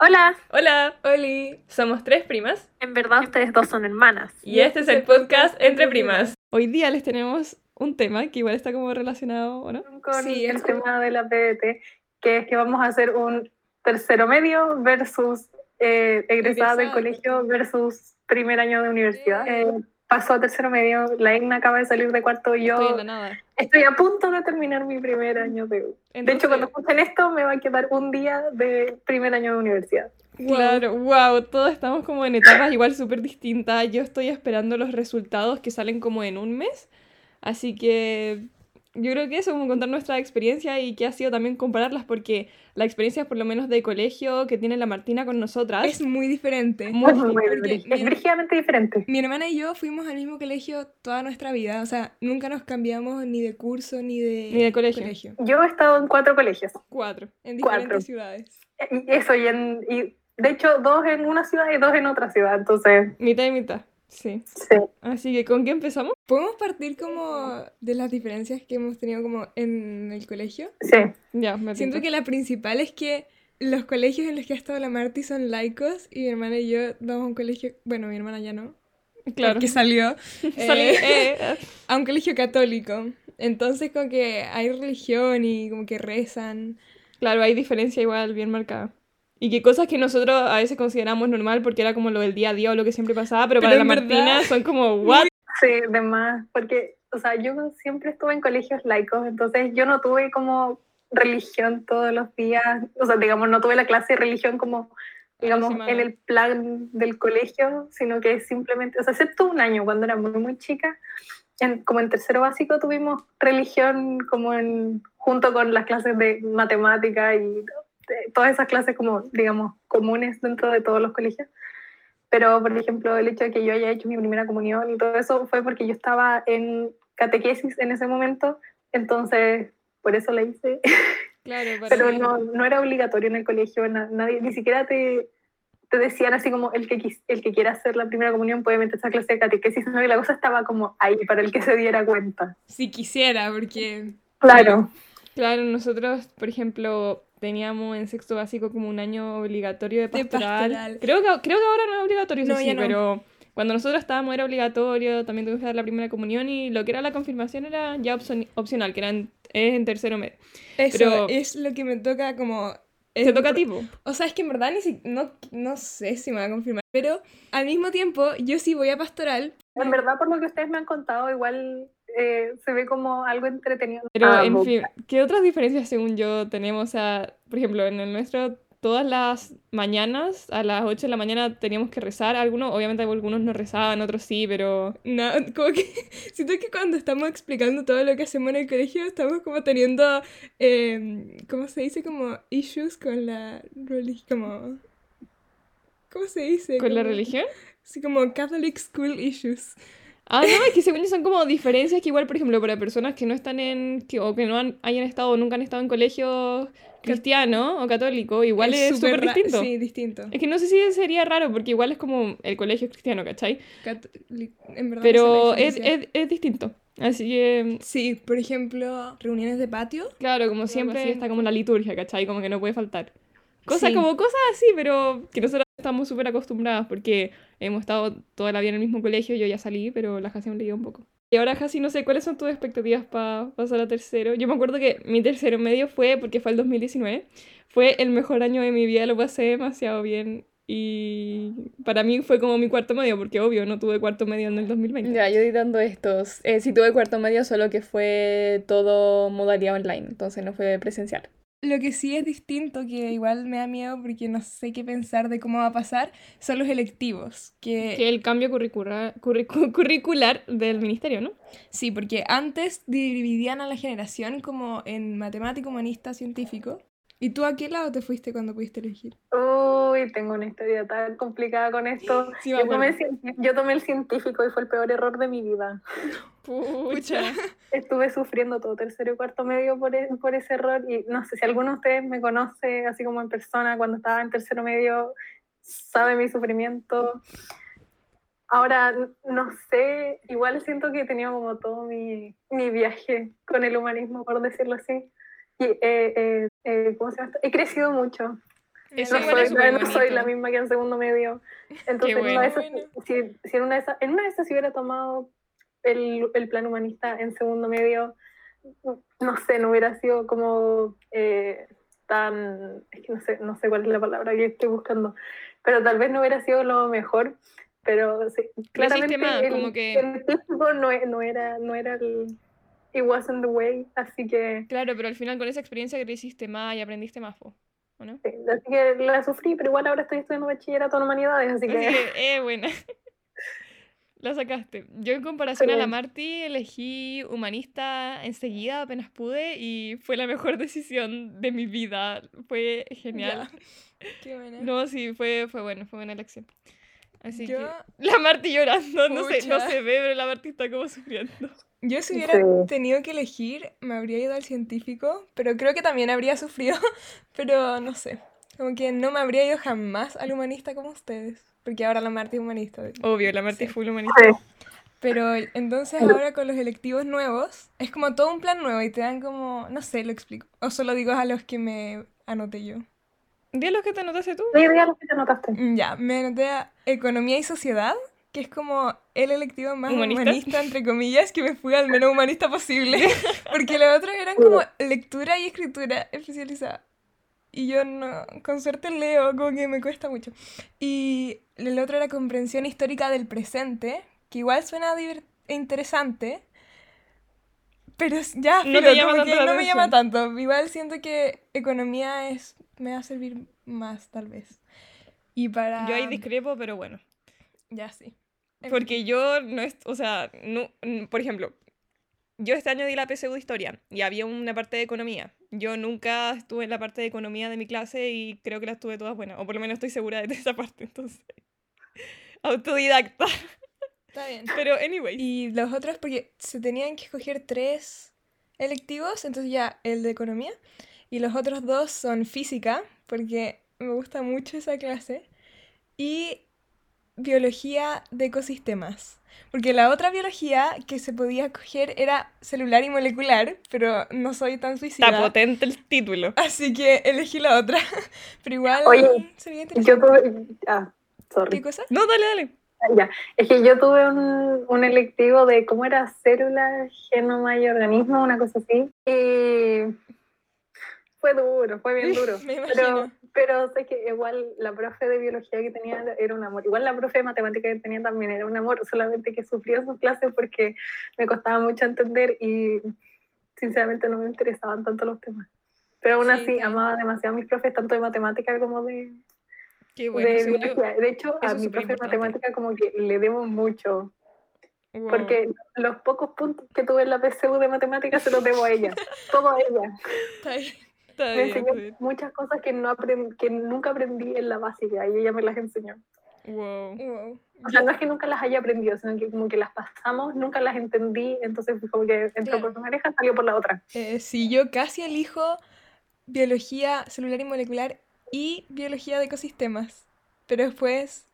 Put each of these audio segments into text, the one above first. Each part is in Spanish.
Hola, Hola, Oli. Somos tres primas en verdad ustedes dos son hermanas. y este es el podcast Entre Primas. Hoy día les tenemos un tema que igual está como relacionado, ¿o no? Con Sí, el tema de la PDT, que es que vamos a hacer un tercero medio versus eh, egresada del colegio versus primer año de universidad. Eh, pasó a tercero medio, la Igna acaba de salir de cuarto yo Estoy estoy a punto de terminar mi primer año de... De Entonces- hecho, cuando escuchen esto me va a quedar un día de primer año de universidad. Claro, wow, todos estamos como en etapas igual súper distintas. Yo estoy esperando los resultados que salen como en un mes. Así que yo creo que eso, como contar nuestra experiencia y que ha sido también compararlas, porque la experiencia por lo menos de colegio que tiene la Martina con nosotras Es muy diferente. muy muy mi- brígidamente diferente. Mi hermana y yo fuimos al mismo colegio toda nuestra vida. O sea, nunca nos cambiamos ni de curso ni de, Ni de colegio. Yo he estado en cuatro colegios. Cuatro. En Cuatro. diferentes ciudades. Y eso, y, en, y de hecho, dos en una ciudad y dos en otra ciudad. Entonces, Mitad y mitad, sí. sí. Así que, ¿con qué empezamos? ¿Podemos partir como de las diferencias que hemos tenido como en el colegio? Sí. Ya, me Siento que la principal es que los colegios en los que ha estado la Marty son laicos y mi hermana y yo vamos a un colegio, bueno, mi hermana ya no, Claro. que salió, eh, eh, a un colegio católico. Entonces como que hay religión y como que rezan. Claro, hay diferencia igual bien marcada. Y que cosas que nosotros a veces consideramos normal porque era como lo del día a día o lo que siempre pasaba, pero, Pero para la verdad- Martina son como, ¿what? Sí, de más, porque, o sea, yo siempre estuve en colegios laicos, entonces yo no tuve como religión todos los días, o sea, digamos, no tuve la clase de religión como, digamos, en el plan del colegio, sino que simplemente, o sea, excepto un año cuando era muy, muy chica, en- como en tercero básico tuvimos religión como en, junto con las clases de matemática y todas esas clases como, digamos, comunes dentro de todos los colegios. Pero, por ejemplo, el hecho de que yo haya hecho mi primera comunión y todo eso fue porque yo estaba en catequesis en ese momento, entonces por eso la hice. Claro, Pero mí- no, no era obligatorio en el colegio, na- nadie, ni siquiera te, te decían así como el que, quis- el que quiera hacer la primera comunión puede meterse a clase de catequesis, sino que la cosa estaba como ahí para el que se diera cuenta. Si quisiera, porque Claro. Claro, nosotros, por ejemplo, teníamos en sexto básico como un año obligatorio de De pastoral. pastoral. Creo, que, creo que ahora no es obligatorio, No, sí, ya no. pero cuando nosotros estábamos era obligatorio, también tuvimos que dar la primera comunión y lo que era la confirmación era ya opcion- opcional, que era en, es en tercero medio. eso Pero- es lo que me toca como... Te es toca a pro- ti, po. O sea, es que en verdad ni si- no, no sé si me va a confirmar, pero al mismo tiempo yo sí voy a pastoral. En verdad, por lo que ustedes me han contado, igual eh, se ve como algo entretenido. Pero, Ah, en fin, ¿qué otras diferencias según yo tenemos? O sea, por ejemplo, en el nuestro, todas las mañanas, a las 8 de la mañana teníamos que rezar. Algunos, obviamente algunos no rezaban, otros sí, pero... No, como que siento que cuando estamos explicando todo lo que hacemos en el colegio estamos como teniendo, eh, ¿cómo se dice? Como issues con la religión, como... ¿Cómo se dice? ¿Con la religión? Sí, como Catholic School Issues. Ah, no, es que según son como diferencias que igual, por ejemplo, para personas que no están en... Que, o que no han- hayan estado nunca han estado en colegio cristiano o católico, igual es súper distinto. Sí, distinto. Es que no sé si sería raro, porque igual es como el colegio cristiano, ¿cachai? Catholic- en verdad Pero es, es, es distinto. Así que, Sí, por ejemplo, reuniones de patio. claro, como siempre está como la liturgia, ¿cachai? Como que no puede faltar. Cosas Sí. como cosas así, pero que nosotros estamos súper acostumbradas porque hemos estado toda la vida en el mismo colegio, yo ya salí, pero la Jasi aún le lleva un poco. Y ahora, Jasi, no sé, ¿cuáles son tus expectativas para pasar a tercero? Yo me acuerdo que mi tercero medio fue, porque fue el 2019, fue el mejor año de mi vida, lo pasé demasiado bien. Y para mí fue como mi cuarto medio, porque obvio, no tuve cuarto medio en el 2020. Ya, yo di dando estos. Eh, sí tuve cuarto medio, solo que fue todo modalidad online, entonces no fue presencial. Lo que sí es distinto, que igual me da miedo porque no sé qué pensar de cómo va a pasar, son los electivos. Que, Que el cambio curricular, curricu- curricular del ministerio, ¿no? sí, porque antes dividían a la generación como en matemático, humanista, científico. ¿Y tú a qué lado te fuiste cuando pudiste elegir? Uy, tengo una historia tan complicada con esto. Sí, yo, tomé, yo tomé el científico y fue el peor error de mi vida. Pucha. Estuve sufriendo todo tercero y cuarto medio por, e- por ese error y no sé si alguno de ustedes me conoce así como en persona cuando estaba en tercero medio, sabe mi sufrimiento. Ahora, no sé, igual siento que he tenido como todo mi, mi viaje con el humanismo, por decirlo así. Y eh, eh, eh, ¿cómo se llama? He crecido mucho. Eso No soy, no soy la misma que en segundo medio. Entonces, en, una de bueno. esas, si, si en, una de esas, en una de esas si hubiera tomado el, el plan humanista en segundo medio, no sé, no hubiera sido como eh, tan, es que no sé, no sé cuál es la palabra que estoy buscando, pero tal vez no hubiera sido lo mejor, pero sí, claramente más, el, como que- el típico no, no era, no era el, it wasn't the way, así que, Claro, pero al final con esa experiencia que hiciste más y aprendiste más, po, ¿o no? sí, así que la sufrí, pero igual ahora estoy estudiando bachillerato en humanidades, así Así que... que, eh, buena. La sacaste. Yo en comparación a la Sí. Marti elegí humanista enseguida apenas pude y fue la mejor decisión de mi vida. Fue genial. Qué buena. No, sí, fue, fue bueno, fue buena elección. Así Yo- que la Marti llorando, no sé, no se ve, pero la Marti está como sufriendo. Yo si hubiera Sí. tenido que elegir, me habría ido al científico, pero creo que también habría sufrido, pero no sé. Como que no me habría ido jamás al humanista como ustedes, porque ahora la Marta es humanista. Obvio, la Marti Sí. fue humanista. Sí. Pero entonces ahora con los electivos nuevos, es como todo un plan nuevo y te dan como, no sé, lo explico. O solo digo a los que me anoté yo. Di los que te anotaste tú. Sí, diga lo que te anotaste. Ya, me anoté a Economía y Sociedad, que es como el electivo más ¿Humanista? humanista, entre comillas, que me fui al menos humanista posible. Porque los otros eran como lectura y escritura especializada. Y yo no, con suerte leo, como que me cuesta mucho. Y el otro era comprensión histórica del presente, que igual suena interesante. Pero ya, No llama como que no me llama tanto. Igual siento que economía es me va a servir más, tal vez. Y para... Yo ahí discrepo, pero bueno. Ya sí. En Porque yo no es, o sea, no, por ejemplo, yo este año di la PSU de historia y había una parte de economía. Yo nunca estuve en la parte de economía de mi clase y creo que las tuve todas buenas, o por lo menos estoy segura de esa parte, entonces. Autodidacta. Está bien. Pero, anyway. Y los otros, porque se tenían que escoger tres electivos, entonces ya el de economía. Y los otros dos son física, porque me gusta mucho esa clase. Y biología de ecosistemas. Porque la otra biología que se podía escoger era celular y molecular, pero no soy tan suicida. Está potente el título. Así que elegí la otra. Pero igual Oye, sería Yo interesante. tuve, ah, sorry. ¿Qué cosa? No, dale, dale. Ya, es que yo tuve un, un electivo de cómo era célula, genoma y organismo, una cosa así. Y fue duro, fue bien duro. Me pero, pero sé que igual la profe de biología que tenía era un amor. Igual la profe de matemática que tenía también era un amor, solamente que sufría sus clases porque me costaba mucho entender y sinceramente no me interesaban tanto los temas. Pero aún Sí, así amaba demasiado a mis profes, tanto de matemática como de, Qué bueno, de biología. De hecho, a mi profe de matemática como que le debo mucho, Wow. porque los pocos puntos que tuve en la PSU de matemática se los debo a ella, todo a ella. Está bien. Está Me bien, enseñó bien. muchas cosas que, no aprend- que nunca aprendí en la básica y ella me las enseñó. Wow. Wow. O sea, no es que nunca las haya aprendido, sino que como que las pasamos, nunca las entendí, entonces fue como que entró Claro. por una oreja, salió por la otra. Eh, sí, yo casi elijo biología celular y molecular y biología de ecosistemas, pero después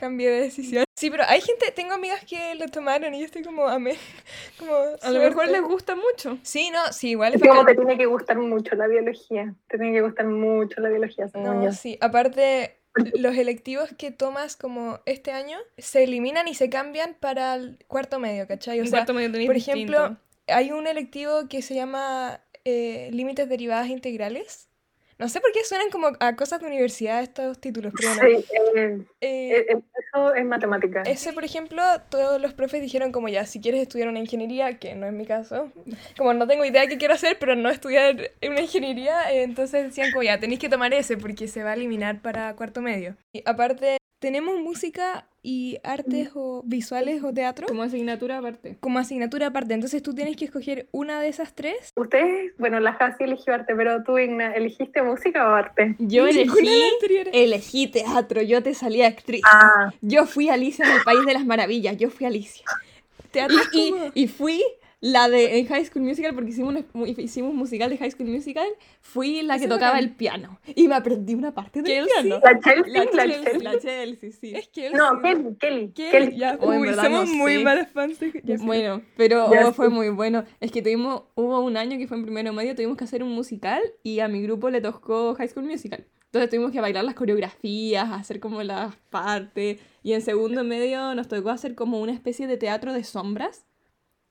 cambié de decisión. Sí, pero hay gente, tengo amigas que lo tomaron y yo estoy como, amén, como A lo mejor les gusta mucho. Sí, no, sí, igual Es como te tiene que gustar mucho la biología, te tiene que gustar mucho la biología, No, yo. sí, aparte los electivos que tomas como este año se eliminan y se cambian para el cuarto medio, ¿cachai? O sea, cuarto medio tenéis Por ejemplo, distinto. hay un electivo que se llama eh, Límites Derivadas Integrales. No sé por qué suenan como a cosas de universidad estos títulos, pero bueno. Sí, eh, Eh, eh, eso es matemática. ese, por ejemplo, todos los profes dijeron como ya, si quieres estudiar una ingeniería, que no es mi caso, como no tengo idea de qué quiero hacer, pero no estudiar una ingeniería, eh, entonces decían como ya, tenéis que tomar ese porque se va a eliminar para cuarto medio. Y aparte, tenemos música y artes o visuales o teatro Como asignatura aparte. como asignatura aparte, entonces tú tienes que escoger una de esas tres. Ustedes, bueno, la Jasi eligió arte, pero tú, Igna, ¿elegiste música o arte? Yo elegí, elegí teatro, yo te salí actriz. Ah, Yo fui Alicia en el País de las Maravillas, yo fui Alicia. Teatro Y, y fui la de en High School Musical, porque hicimos un, hicimos un musical de High School Musical, fui la que tocaba el piano. Y me aprendí una parte del Kelsey. piano. La Chelsea, La la Chelsea, Chelsea. la Chelsea, sí. Es que No, Kelly, Kelly. Kelly. Ya, en uy, verdad somos no muy sé. malas fans de... ya. Bueno, pero oh, fue muy bueno. Es que tuvimos, hubo un año que fue en primero medio, tuvimos que hacer un musical y a mi grupo le tocó High School Musical. Entonces tuvimos que bailar las coreografías, hacer como las partes. Y en segundo medio nos tocó hacer como una especie de teatro de sombras.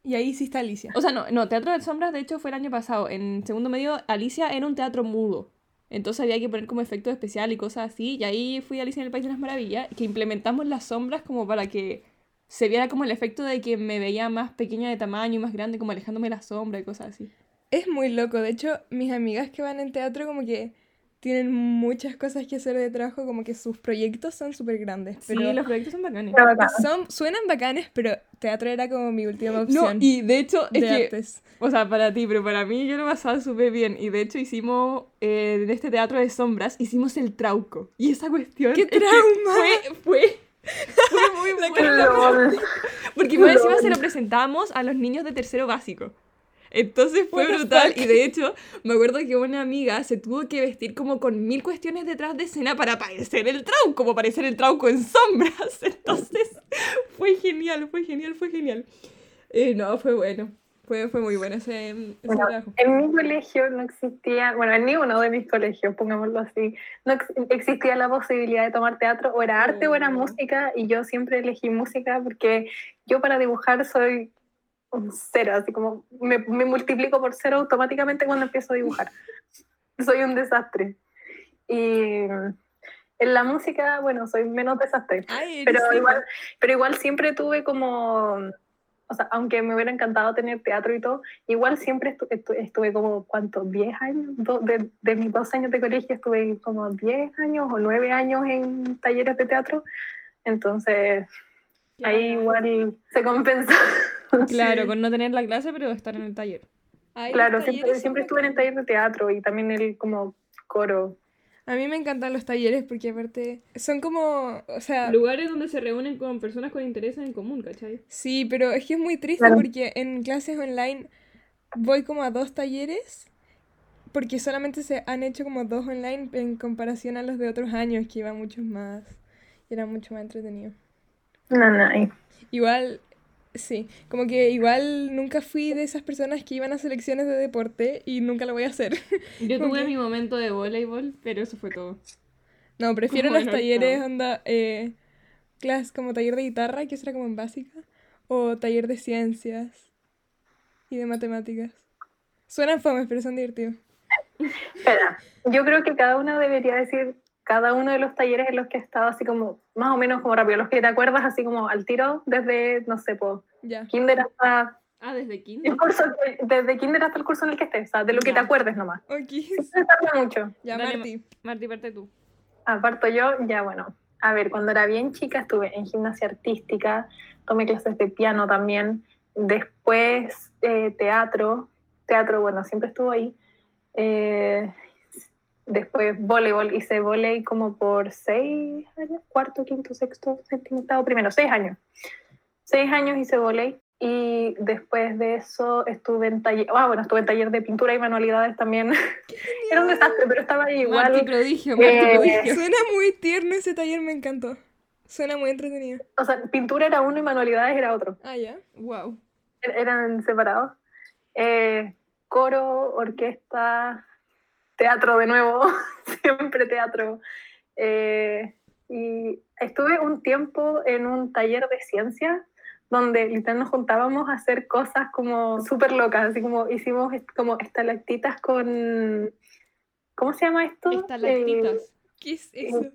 Y ahí sí está Alicia. O sea, no, no, teatro de sombras de hecho fue el año pasado. En segundo medio, Alicia era un teatro mudo. Entonces había que poner como efectos especiales y cosas así. Y ahí fui a Alicia en el País de las Maravillas, que implementamos las sombras como para que se viera como el efecto de que me veía más pequeña de tamaño y más grande, como alejándome de la sombra y cosas así. Es muy loco. De hecho, mis amigas que van en teatro como que tienen muchas cosas que hacer de trabajo, como que sus proyectos son súper grandes. Pero Sí, los proyectos son bacanes. Son, suenan bacanes, pero teatro era como mi última No, opción y de hecho, es de que, artes. o sea, para ti, pero para mí yo lo pasaba súper bien. Y de hecho hicimos, eh, en este teatro de sombras, hicimos el trauco. Y esa cuestión... ¡Qué trauma! Fue, fue, fue muy buena. Lol. Porque más encima se lo presentábamos a los niños de tercero básico. Entonces fue What brutal. Y de hecho, me acuerdo que una amiga se tuvo que vestir como con mil cuestiones detrás de escena para parecer el trauco, como parecer el trauco en sombras. Entonces, fue genial, fue genial, fue genial. Eh, no, fue bueno. Fue, fue muy bueno ese, ese Bueno, trabajo. En mi colegio no existía, bueno, en ninguno de mis colegios, pongámoslo así, no ex- existía la posibilidad de tomar teatro, o era arte o era Oh. música, y yo siempre elegí música porque yo para dibujar soy un cero, así como me, me multiplico por cero automáticamente cuando empiezo a dibujar. soy un desastre. Y en la música, bueno, soy menos desastre. Ay, Pero igual, pero igual siempre tuve como, o sea, aunque me hubiera encantado tener teatro y todo, igual siempre estu- estu- estuve como, ¿cuántos? ¿10 años? De, de mis dos años de colegio estuve como 10 años o 9 años en talleres de teatro. Entonces, ahí igual se compensa. Claro, con no tener la clase, pero estar en el taller. Ay, claro, siempre, siempre estuve en el taller de teatro y también el como coro. A mí me encantan los talleres porque aparte son como, o sea, Lugares donde se reúnen con personas con intereses en común, ¿cachai? sí, pero es que es muy triste Claro. porque en clases online voy como a dos talleres porque solamente se han hecho como dos online en comparación a los de otros años que iban muchos más y era mucho más entretenido. No, no, ahí. Igual, sí, como que igual nunca fui de esas personas que iban a selecciones de deporte y nunca lo voy a hacer. Yo tuve que- mi momento de voleibol, pero eso fue todo. No, prefiero Como los en talleres, octavo. onda, eh, clases como taller de guitarra, que será como en básica, o taller de ciencias y de matemáticas. Suenan fomes, pero son divertidos. Espera, yo creo que cada uno debería decir cada uno de los talleres en los que he estado, así como, más o menos como rápido, los que te acuerdas así como al tiro, desde, no sé, pues, Ya. kinder hasta Ah, desde kinder. el curso, desde kinder hasta el curso en el que estés, o sea, de lo que te acuerdes nomás. Ok. No se tarda mucho. Ya, Dale, Marti. Marti, parte tú. Aparto yo, ya bueno. A ver, cuando era bien chica estuve en gimnasia artística, tomé clases de piano también, después eh, teatro, teatro, bueno, siempre estuvo ahí. Eh, después voleibol, hice voleibol como por seis años, cuarto, quinto, sexto, séptimo, octavo, primero, seis años. Seis años hice voleibol y después de eso estuve en taller, ah, bueno, estuve en taller de pintura y manualidades también. Era un desastre, pero estaba ahí igual. Marti prodigio, Marti eh, prodigio. Suena muy tierno ese taller, me encantó. Suena muy entretenido. O sea, pintura era uno y manualidades era otro. Ah, ya. Wow. Er- Eran separados. Eh, coro, orquesta, teatro de nuevo, siempre teatro. Eh, y estuve un tiempo en un taller de ciencia donde literal nos juntábamos a hacer cosas como súper locas, así como hicimos como estalactitas con... ¿Cómo se llama esto? Estalactitas. ¿Qué es eso?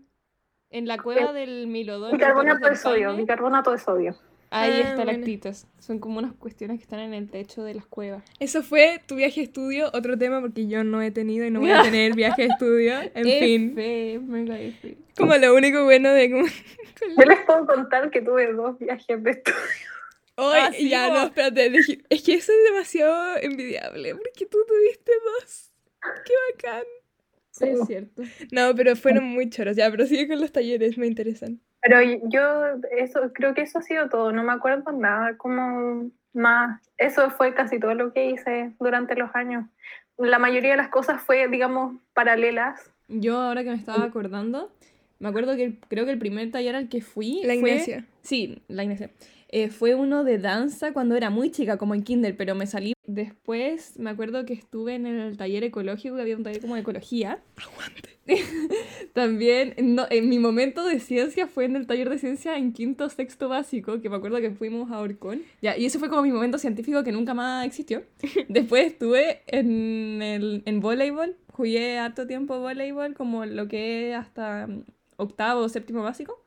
En la cueva del Milodón. Eh, bicarbonato de sodio, bicarbonato de sodio. Hay Ah, estalactitas. Son como unas cuestiones que están en el techo de las cuevas. Eso fue tu viaje de estudio, otro tema porque yo no he tenido y no voy a tener viaje de estudio. En fin, F, mega F. como lo único bueno de como... Yo les puedo contar que tuve dos viajes de estudio. Ay, Ah, sí, ya, no, espérate. dije- Es que eso es demasiado envidiable porque tú tuviste dos. Qué bacán. Sí, es cierto. No, pero fueron muy choros. Ya, pero sigue con los talleres, me interesan. Pero yo, eso, creo que eso ha sido todo. No me acuerdo nada como más, eso fue casi todo lo que hice durante los años. La mayoría de las cosas fue, digamos, paralelas. Yo ahora que me estaba acordando, me acuerdo que el- creo que el primer taller al que fui La fue... Ignacia. Sí, la Ignacia. Eh, fue uno de danza cuando era muy chica, como en kinder, pero me salí después, me acuerdo que estuve en el taller ecológico, que había un taller como de ecología. También, no, en mi momento de ciencia fue en el taller de ciencia en quinto, sexto básico, que me acuerdo que fuimos a Orcón. Ya, y ese fue como mi momento científico que nunca más existió. Después estuve en, el, en voleibol, jugué harto tiempo voleibol, como lo que es hasta octavo o séptimo básico.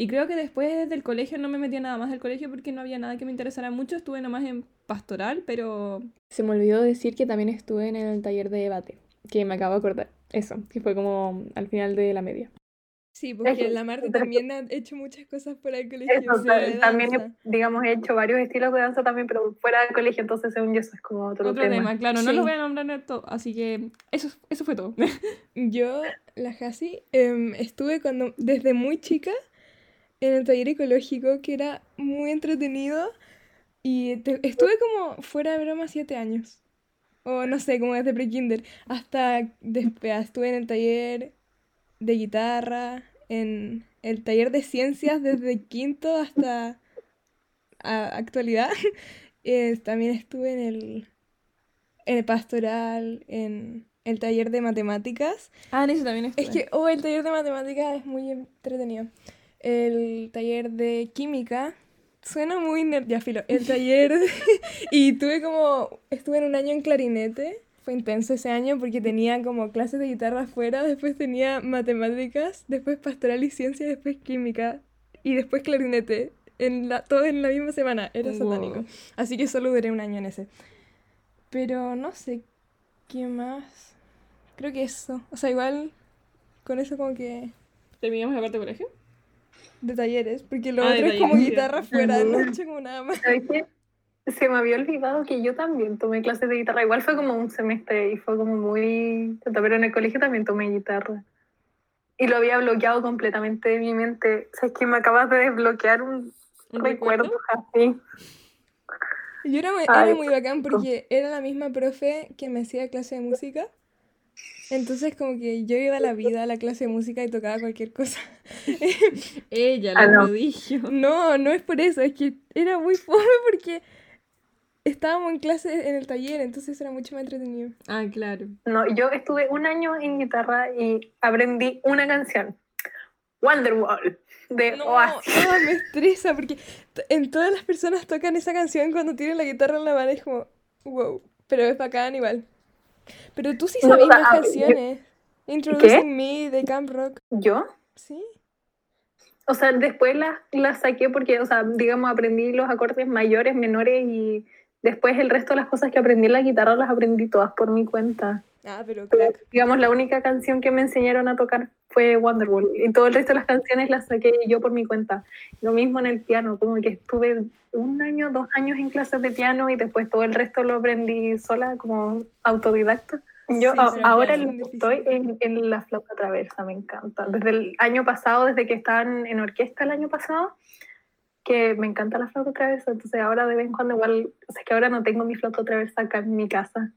Y creo que después del colegio no me metí a nada más del colegio porque no había nada que me interesara mucho. Estuve nomás en pastoral, pero... Se me olvidó decir que también estuve en el taller de debate, que me acabo de acordar. Eso, que fue como al final de la media. Sí, porque que- la Marta también ha hecho muchas cosas por el colegio. Eso, o sea, ta- también, digamos, he hecho varios estilos de danza también, pero fuera del colegio, entonces según yo eso es como otro, Otro tema, claro, no Sí. lo voy a nombrar en todo, así que eso, eso fue todo. Yo, la Hasi, em, estuve cuando, desde muy chica en el taller ecológico, que era muy entretenido. Y te- estuve como, fuera de broma, siete años. O no sé, como desde pre-kinder. Hasta después estuve en el taller de guitarra, en el taller de ciencias desde quinto hasta a- actualidad. Eh, también estuve en el, en el pastoral, en el taller de matemáticas. ah, en eso también estuve. Es que, oh, el taller de matemáticas es muy entretenido. El taller de química suena muy nerd, ya filo. El taller, de- y tuve como, estuve en un año en clarinete. Fue intenso ese año porque tenía como clases de guitarra afuera, después tenía matemáticas, después pastoral y ciencia, después química y después clarinete. En la, todo en la misma semana, era Wow. satánico. Así que solo duré un año en ese. Pero no sé qué más. Creo que eso. O sea, igual con eso como que ¿Terminamos la parte de colegio? De talleres, porque lo Ah, otro es como guitarra fuera, no he Ujú. hecho como nada más. ¿Sabes qué? Se me había olvidado que yo también tomé clases de guitarra. Igual fue como un semestre y fue como muy... Pero en el colegio también tomé guitarra. Y lo había bloqueado completamente de mi mente. ¿Sabes que Me acabas de desbloquear un, ¿Un recuerdo así. Yo era muy, Ay, era muy bacán porque era la misma profe que me hacía clase de música. Entonces como que yo iba a la vida a la clase de música y tocaba cualquier cosa. Ella, Ah, la no. prodigio. No, no es por eso, es que era muy fome porque estábamos en clase en el taller, entonces era mucho más entretenido. Ah, claro. No, yo estuve un año en guitarra y aprendí una canción. Wonderwall, de No, Oasis. ah, me estresa porque en todas las personas tocan esa canción cuando tienen la guitarra en la mano y es como, wow, pero es bacán igual. Pero tú sí No, sabes o sea, más a ver, yo- canciones. Introducing Me de Camp Rock, ¿Yo? ¿sí? O sea, después las las saqué porque, o sea, digamos, aprendí los acordes mayores, menores y después el resto de las cosas que aprendí en la guitarra las aprendí todas por mi cuenta. Ah, pero crack. digamos, la única canción que me enseñaron a tocar fue Wonderwall y todo el resto de las canciones las saqué yo por mi cuenta. Lo mismo en el piano, como que estuve un año, dos años en clases de piano y después todo el resto lo aprendí sola como autodidacta. Yo Sí, a- ahora es estoy en, en la flauta traversa, me encanta. Desde el año pasado, desde que estaban en orquesta el año pasado, que me encanta la flauta traversa, entonces ahora de vez en cuando igual, o sea, que ahora no tengo mi flauta traversa acá en mi casa,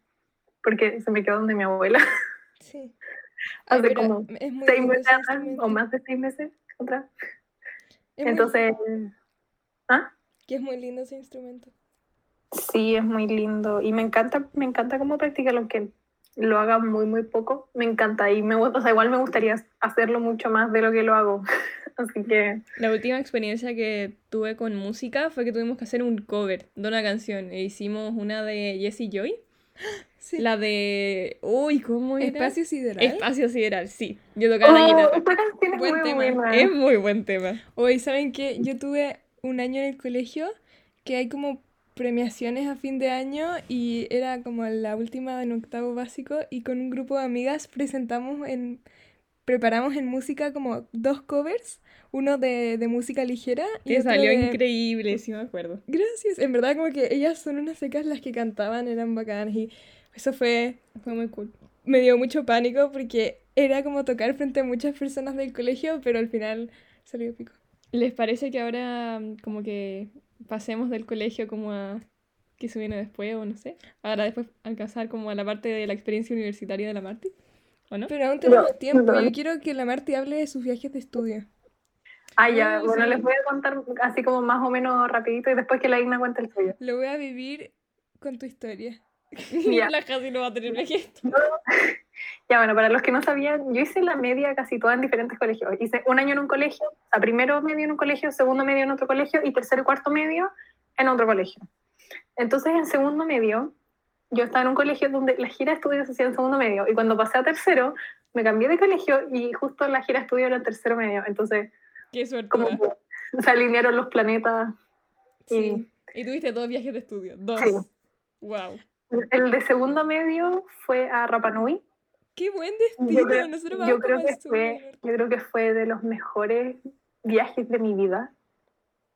porque se me quedó donde mi abuela, Sí. hace pero como es muy seis meses ese atrás, o más de seis meses atrás. Es Entonces, ¿ah? que es muy lindo ese instrumento. Sí, es muy lindo y me encanta, me encanta cómo practicar aunque lo haga muy, muy poco, me encanta y me, o sea, igual me gustaría hacerlo mucho más de lo que lo hago, así que La última experiencia que tuve con música fue que tuvimos que hacer un cover de una canción. E hicimos una de Jessie Joy. Sí. La de. Uy, ¿cómo era? Espacio sideral. Espacio Sideral, sí. Yo tocaba la Oh, guitarra. esta canción es Buen muy tema. buena. Es muy buen tema. Hoy, ¿saben qué? Yo tuve un año en el colegio que hay como premiaciones a fin de año y era como la última en octavo básico y con un grupo de amigas presentamos en preparamos en música como dos covers, uno de, de música ligera y Que otro salió de- increíble, sí me acuerdo. Gracias, en verdad como que ellas son unas secas las que cantaban, eran bacanas y eso fue Fue muy cool. me dio mucho pánico porque era como tocar frente a muchas personas del colegio, pero al final salió pico. ¿Les parece que ahora mm, como que pasemos del colegio como a que se viene después o no sé. Ahora después alcanzar como a la parte de la experiencia universitaria de la Marti, ¿o no? Pero aún tenemos No, tiempo. no. Yo quiero que la Marti hable de sus viajes de estudio. Ah, ya, Oh, bueno, sí. les voy a contar así como más o menos rapidito y después que la Igna cuente el suyo. Lo voy a vivir con tu historia. Ya. la Jasi no va a tener viajes. Ya, bueno, para los que no sabían, yo hice la media casi toda en diferentes colegios. Hice un año en un colegio, sea, primero medio en un colegio, segundo medio en otro colegio y tercero y cuarto medio en otro colegio. Entonces, en segundo medio, yo estaba en un colegio donde la gira de estudios se hacía en segundo medio y cuando pasé a tercero, me cambié de colegio y justo la gira de estudios era en tercero medio. Entonces, Qué suerte. como se alinearon los planetas. Sí. Y tuviste dos viajes de estudio. Dos. Sí. Wow. El de segundo medio fue a Rapa Nui. Qué buen Yo destino. creo, Nosotros yo creo que fue, yo creo que fue de los mejores viajes de mi vida.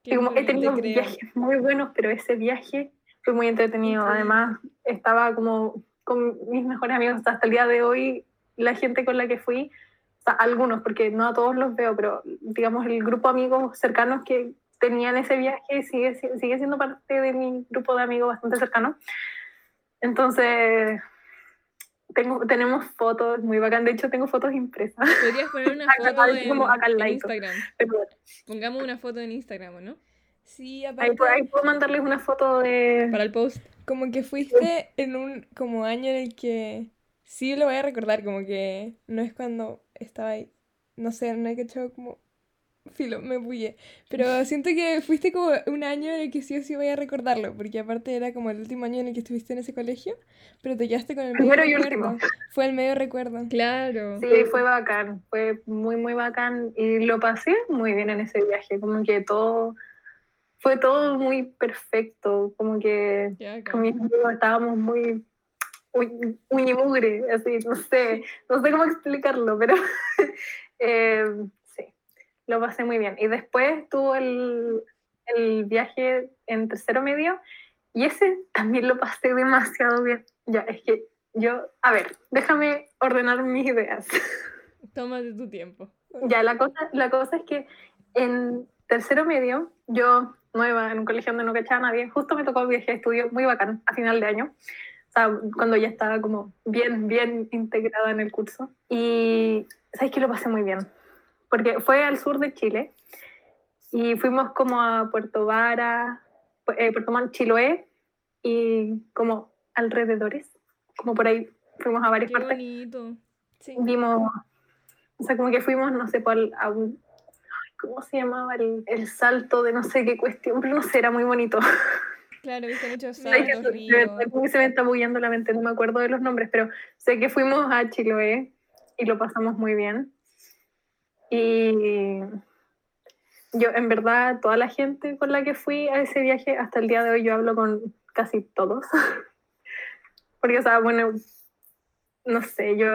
Y como he tenido te viajes muy buenos, pero ese viaje fue muy entretenido. Increíble. Además, estaba como con mis mejores amigos hasta el día de hoy. La gente con la que fui, o sea, algunos, porque no a todos los veo, pero digamos el grupo de amigos cercanos que tenían ese viaje sigue, si- sigue siendo parte de mi grupo de amigos bastante cercano. Entonces, tengo, tenemos fotos muy bacán. De hecho, tengo fotos impresas. Podrías poner una Acá- foto en, como acá al en ladito. Instagram. Pero Pongamos una foto en Instagram, ¿o ¿no? Sí, ahí, aparte, por ahí puedo mandarles una foto de... Para el post. como que fuiste en un como año en el que sí lo voy a recordar, como que no es cuando estaba ahí, no sé, no he cachado como filo, me bullé, pero siento que fuiste como un año en el que sí o sí voy a recordarlo, porque aparte era como el último año en el que estuviste en ese colegio, pero te quedaste con el medio Primero y recuerdo. último. Fue el medio recuerdo. Claro. Sí, fue bacán, fue muy, muy bacán y lo pasé muy bien en ese viaje, como que todo, fue todo muy perfecto, como que Ya, con mis amigos estábamos muy uy- uñi mugre, así, no sé, no sé cómo explicarlo, pero eh, lo pasé muy bien. Y después tuvo el, el viaje en tercero medio y ese también lo pasé demasiado bien. Ya, es que yo, a ver, déjame ordenar mis ideas. Tómate tu tiempo. Ya, la cosa, la cosa es que en tercero medio, yo nueva en un colegio donde no cachaba a nadie, justo me tocó un viaje de estudio muy bacán a final de año, o sea, cuando ya estaba como bien, bien integrada en el curso. Y sabes que lo pasé muy bien, porque fue al sur de Chile y fuimos como a Puerto Vara, eh, Puerto Montt, Chiloé y como alrededores, como por ahí fuimos a varias Qué partes bonito. Sí. vimos, o sea, como que fuimos, no sé, por, a un, ¿cómo se llamaba? El, el salto de no sé qué cuestión, pero no sé, era muy bonito. Claro, viste muchos saltos, se me está bullando la mente, no me acuerdo de los nombres, pero sé que fuimos a Chiloé y lo pasamos muy bien. Y yo, en verdad, toda la gente con la que fui a ese viaje, hasta el día de hoy yo hablo con casi todos. Porque, o sea, bueno, no sé, yo,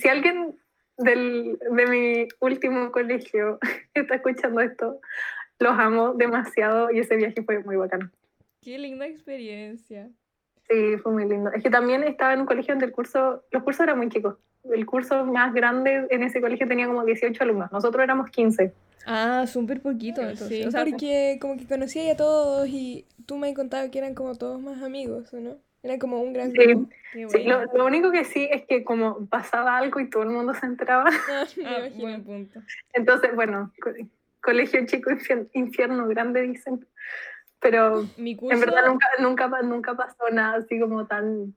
si alguien del, de mi último colegio está escuchando esto, los amo demasiado y ese viaje fue muy bacán. Qué linda experiencia. Sí, fue muy lindo. Es que también estaba en un colegio donde el curso, los cursos eran muy chicos. El curso más grande en ese colegio tenía como 18 alumnos. Nosotros éramos 15. Ah, súper poquito. Sí, entonces. O sea, porque como que conocía a todos y tú me contabas que eran como todos más amigos, ¿o no? Era como un gran Sí. grupo. Sí, lo, único que sí es que como pasaba algo y todo el mundo se enteraba. Ah, Ah, buen punto. Entonces, bueno, co- colegio chico, infier- infierno grande, dicen. Pero Mi curso. en verdad nunca, nunca, nunca pasó nada así como tan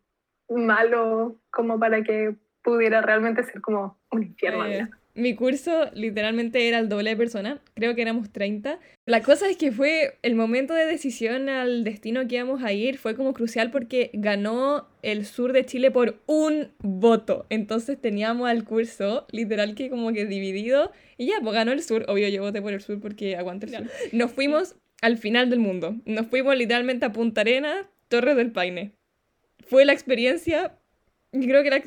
malo como para que pudiera realmente ser como un infierno. Eh, mi curso literalmente era el doble de personas, creo que éramos 30. La cosa es que fue el momento de decisión al destino que íbamos a ir, fue como crucial porque ganó el sur de Chile por un voto. Entonces teníamos al curso literal que como que dividido y ya, pues ganó el sur. Obvio, yo voté por el sur porque aguanto el sur. Nos fuimos al final del mundo. Nos fuimos literalmente a Punta Arena, Torres del Paine. Fue la experiencia, yo creo que la,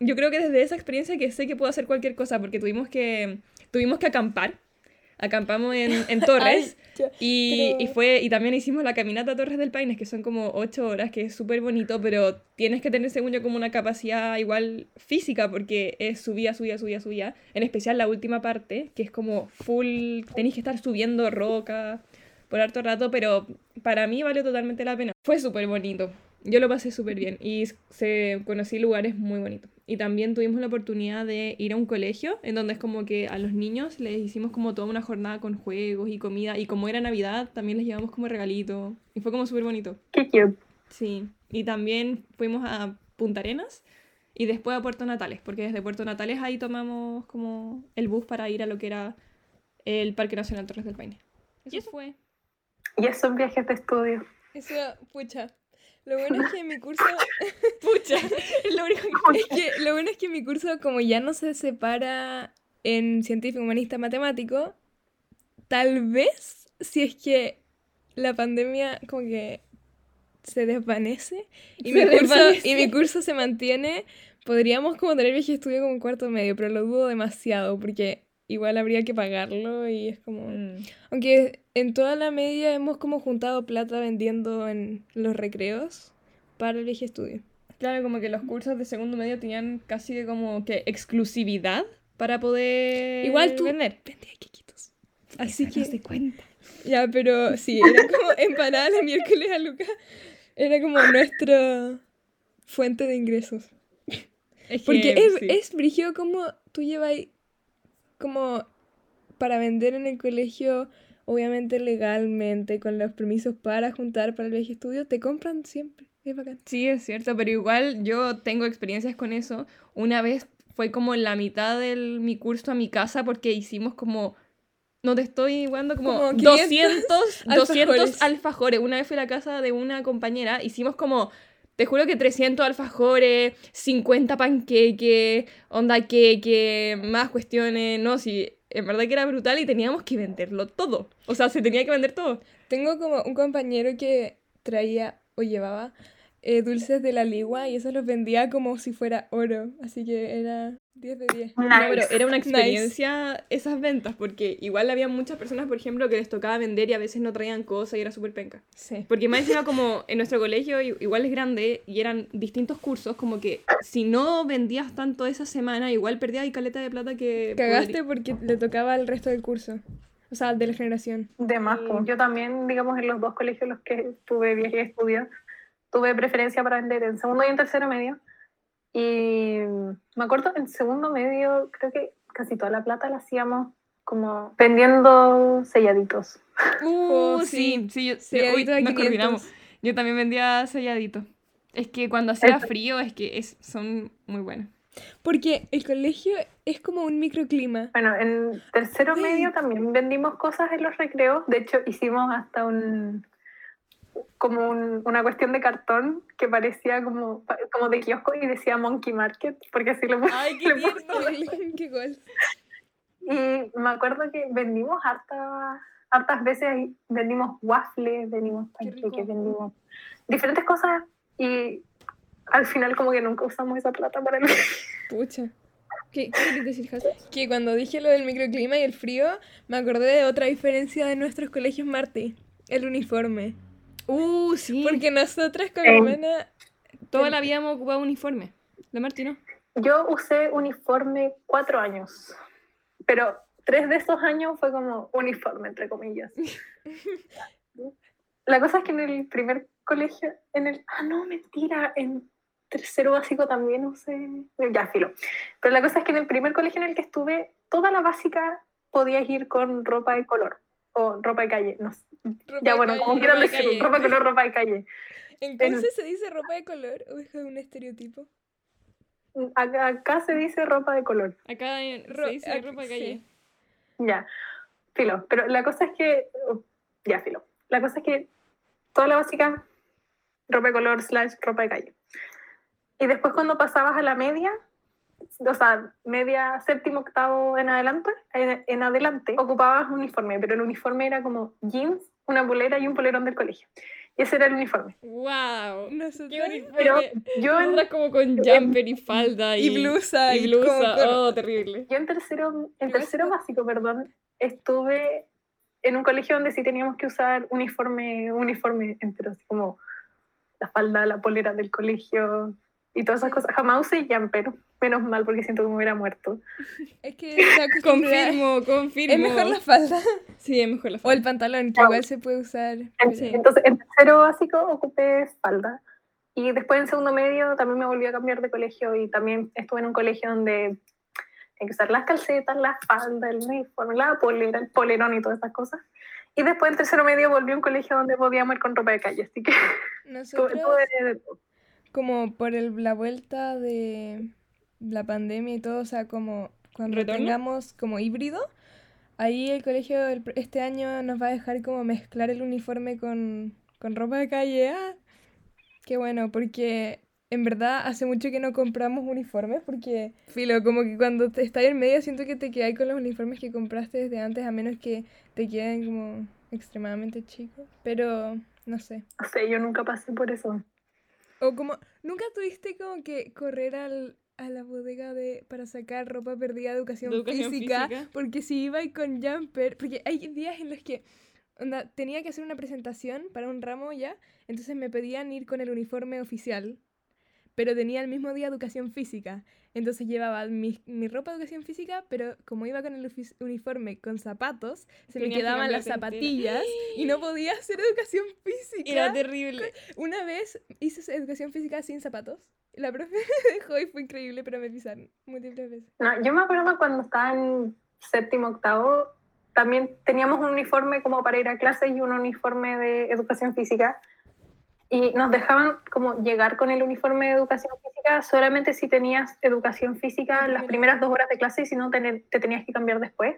yo creo que desde esa experiencia que sé que puedo hacer cualquier cosa porque tuvimos que tuvimos que acampar. Acampamos en, en Torres Ay, y, pero- y fue y también hicimos la caminata a Torres del Paine, que son como ocho horas, que es súper bonito, pero tienes que tener, según yo, como una capacidad igual física, porque es subida, subida, subida, subida. En especial la última parte, que es como full, tenéis que estar subiendo roca. Por harto rato, pero para mí valió totalmente la pena. Fue súper bonito. Yo lo pasé súper bien y se conocí lugares muy bonitos. Y también tuvimos la oportunidad de ir a un colegio en donde es como que a los niños les hicimos como toda una jornada con juegos y comida. Y como era Navidad, también les llevamos como regalito. Y fue como súper bonito. Qué cute. Sí. Y también fuimos a Punta Arenas y después a Puerto Natales, porque desde Puerto Natales ahí tomamos como el bus para ir a lo que era el Parque Nacional Torres del Paine. Eso fue. Y esos viajes de estudio. Eso, pucha. Lo bueno es que mi curso. Pucha, lo único que... es que lo bueno es que mi curso, como ya no se separa en científico, humanista, matemático, tal vez si es que la pandemia como que se desvanece y, Se mi, curso, y mi curso se mantiene, podríamos como tener viaje de estudio como un cuarto medio, pero lo dudo demasiado porque igual habría que pagarlo y es como... Mm. Aunque en toda la media hemos como juntado plata vendiendo en los recreos para el de estudio. Claro, como que los cursos de segundo medio tenían casi de como que exclusividad para poder Igual tú vender. vendía quequitos. Así que... de cuenta. Ya, pero sí, era como empanada el miércoles a Lucas. Era como nuestra fuente de ingresos. Es que, Porque es, sí. es brígido como tú llevas como para vender en el colegio, obviamente legalmente, con los permisos para juntar para el viaje estudio, te compran siempre. Es bacán. Sí, es cierto, pero igual yo tengo experiencias con eso. Una vez fue como la mitad de mi curso a mi casa porque hicimos como, no te estoy igualando, como, Como 500 200, 200 alfajores. alfajores. Una vez fui a la casa de una compañera, hicimos como, te juro que 300 alfajores, 50 panqueques, onda que más cuestiones, no, sí, en verdad que era brutal y teníamos que venderlo todo. O sea, se tenía que vender todo. Tengo como un compañero que traía o llevaba eh, dulces de la ligua y eso los vendía como si fuera oro. Así que era 10 de 10. No, pero Nice. era una Nice. experiencia esas ventas, porque igual había muchas personas, por ejemplo, que les tocaba vender y a veces no traían cosas y era súper penca. Sí. Porque más encima como en nuestro colegio i- igual es grande y eran distintos cursos, como que si no vendías tanto esa semana, igual perdías y caleta de plata que... Cagaste podrí- porque le tocaba al resto del curso. O sea, de la generación. De más, po. Yo también, digamos, en los dos colegios en los que tuve viaje de estudio, tuve preferencia para vender en segundo y en tercero medio. Y me acuerdo, en segundo medio, creo que casi toda la plata la hacíamos como vendiendo selladitos. Uh, Oh, sí, sí. sí, yo, sí, nos 500. coordinamos. Yo también vendía selladito. Es que cuando hacía frío es que es, son muy buenos. Porque el colegio es como un microclima. Bueno, en tercero Sí. medio también vendimos cosas en los recreos. De hecho, hicimos hasta un como un- una cuestión de cartón que parecía como, como de kiosco y decía Monkey Market, porque así lo Ay, le puse. Qué gol. Y me acuerdo que vendimos harta, hartas veces, ahí, vendimos waffles, vendimos Qué panqueques, vendimos diferentes cosas y al final como que nunca usamos esa plata para el... Pucha. ¿Qué, qué quieres decir, Jase? Que cuando dije lo del microclima y el frío, me acordé de otra diferencia de nuestros colegios Martí. El uniforme. Uh, sí. Porque nosotras con Eh. hermana... Toda la vida hemos ocupado uniforme. La Martino. Yo usé uniforme cuatro años, pero tres de esos años fue como uniforme, entre comillas. La cosa es que en el primer colegio, en el... Ah, no, mentira, en tercero básico también usé... Ya, filo. Pero la cosa es que en el primer colegio en el que estuve, toda la básica podías ir con ropa de color o ropa de calle. No ropa Ya, de bueno, calle, como quieran de decirlo, calle. ropa de color, ropa de calle. ¿En Conce se dice ropa de color o es un estereotipo? Acá, acá se dice ropa de color. Acá en- Ro- se dice ropa de sí. calle. Ya, filo. Pero la cosa es que. Ya, filo. La cosa es que toda la básica, ropa de color slash ropa de calle. Y después cuando pasabas a la media, o sea, media, séptimo, octavo en adelante, en, en adelante, ocupabas uniforme, pero el uniforme era como jeans, una polera y un polerón del colegio. Y ese era el uniforme. ¡Wow! Nosotras... ¡Qué uniforme! Pero yo en, como con jumper y falda y, Y blusa. y blusa. con- Oh, terrible. yo en tercero, en tercero básico, perdón, estuve en un colegio donde sí teníamos que usar uniforme, uniforme entero, así como la falda, la polera del colegio y todas esas cosas. Jamás usé jumper, menos mal porque siento que me hubiera muerto. Es que Confirmo, confirmo. Es mejor la falda. Sí, es mejor la O falda. el pantalón, que igual se puede usar. En- Sí. Entonces, en tercero básico ocupé falda. Y después en segundo medio también me volví a cambiar de colegio y también estuve en un colegio donde hay que usar las calcetas, las faldas, el uniforme, la polera, el polerón y todas esas cosas. Y después en tercero medio volví a un colegio donde podíamos ir con ropa de calle, así que tuve, Nosotros, tuve todo. como por el- la vuelta de la pandemia y todo, o sea, como cuando ¿Retorno? tengamos como híbrido, ahí el colegio el este año nos va a dejar como mezclar el uniforme con, con ropa de calle. Ah, qué bueno, porque en verdad hace mucho que no compramos uniformes, porque, filo, como que cuando te estás en medio siento que te quedas con los uniformes que compraste desde antes, a menos que te queden como extremadamente chicos. Pero, no sé. No sé, yo nunca pasé por eso. O como, ¿nunca tuviste como que correr al, a la bodega de, para sacar ropa perdida de educación, De educación física? física. Porque si iba y con jumper, porque hay días en los que onda, tenía que hacer una presentación para un ramo ya, entonces me pedían ir con el uniforme oficial, pero tenía el mismo día educación física. Entonces llevaba mi, mi ropa de educación física, pero como iba con el uniforme con zapatos, se me que quedaban las entera. zapatillas y no podía hacer educación física. Era terrible. Una vez hice educación física sin zapatos. La profe me dejó y fue increíble, pero me pisaron múltiples veces. No, yo me acuerdo cuando estaba en séptimo, octavo, también teníamos un uniforme como para ir a clase y un uniforme de educación física. Y nos dejaban como llegar con el uniforme de educación física solamente si tenías educación física La las primera. primeras dos horas de clase y si no te, te tenías que cambiar después.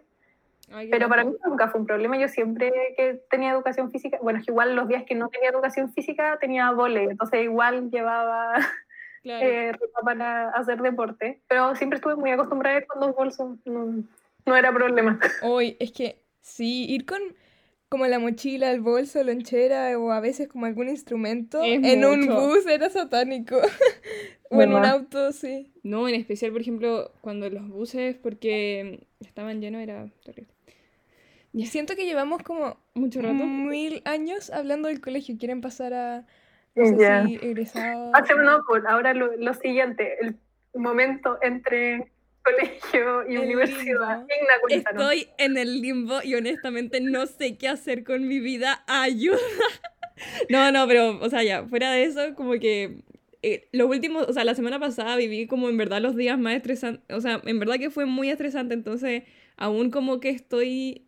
Ay, Pero para mí nunca fue un problema. Yo siempre que tenía educación física, bueno, es que igual los días que no tenía educación física tenía vole, entonces igual llevaba Claro. eh, ropa para hacer deporte. Pero siempre estuve muy acostumbrada a ir con dos bolsos, no, no era problema. Hoy, es que sí, ir con como la mochila, el bolso, lonchera o a veces como algún instrumento Es en un mucho. bus era satánico. o en un auto, sí. No, en especial, por ejemplo, cuando los buses, porque estaban llenos, era terrible. Y siento que llevamos como Mucho rato. mil años hablando del colegio. ¿Quieren pasar a, no sé Ya. si egresados? Ah, sí, no, pues ahora lo, lo siguiente, el momento entre colegio y El universidad. Igna. Estoy en el limbo y honestamente no sé qué hacer con mi vida. Ayuda. No, no, pero, o sea, ya, fuera de eso, como que eh, los últimos, o sea, la semana pasada viví como en verdad los días más estresantes, o sea, en verdad que fue muy estresante, entonces aún como que estoy,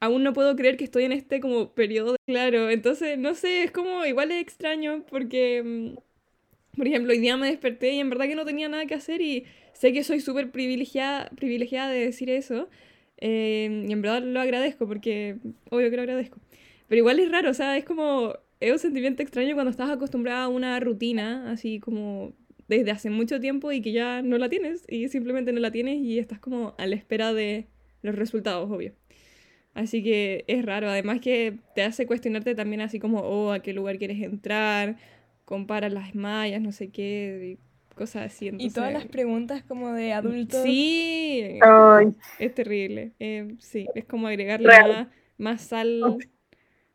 aún no puedo creer que estoy en este como periodo, claro, entonces, no sé, es como, igual es extraño porque, mm, por ejemplo, hoy día me desperté y en verdad que no tenía nada que hacer y sé que soy súper privilegiada, privilegiada de decir eso. eh, y en verdad lo agradezco porque, obvio que lo agradezco. Pero igual es raro, o sea, es como, es un sentimiento extraño cuando estás acostumbrada a una rutina, así como desde hace mucho tiempo y que ya no la tienes y simplemente no la tienes y estás como a la espera de los resultados, obvio. Así que es raro, además que te hace cuestionarte también así como, oh, a qué lugar quieres entrar, comparas las mallas, no sé qué, y cosas así. Y todas las preguntas como de adultos. Sí, Ay, es terrible. eh, sí, es como agregarle más, más sal,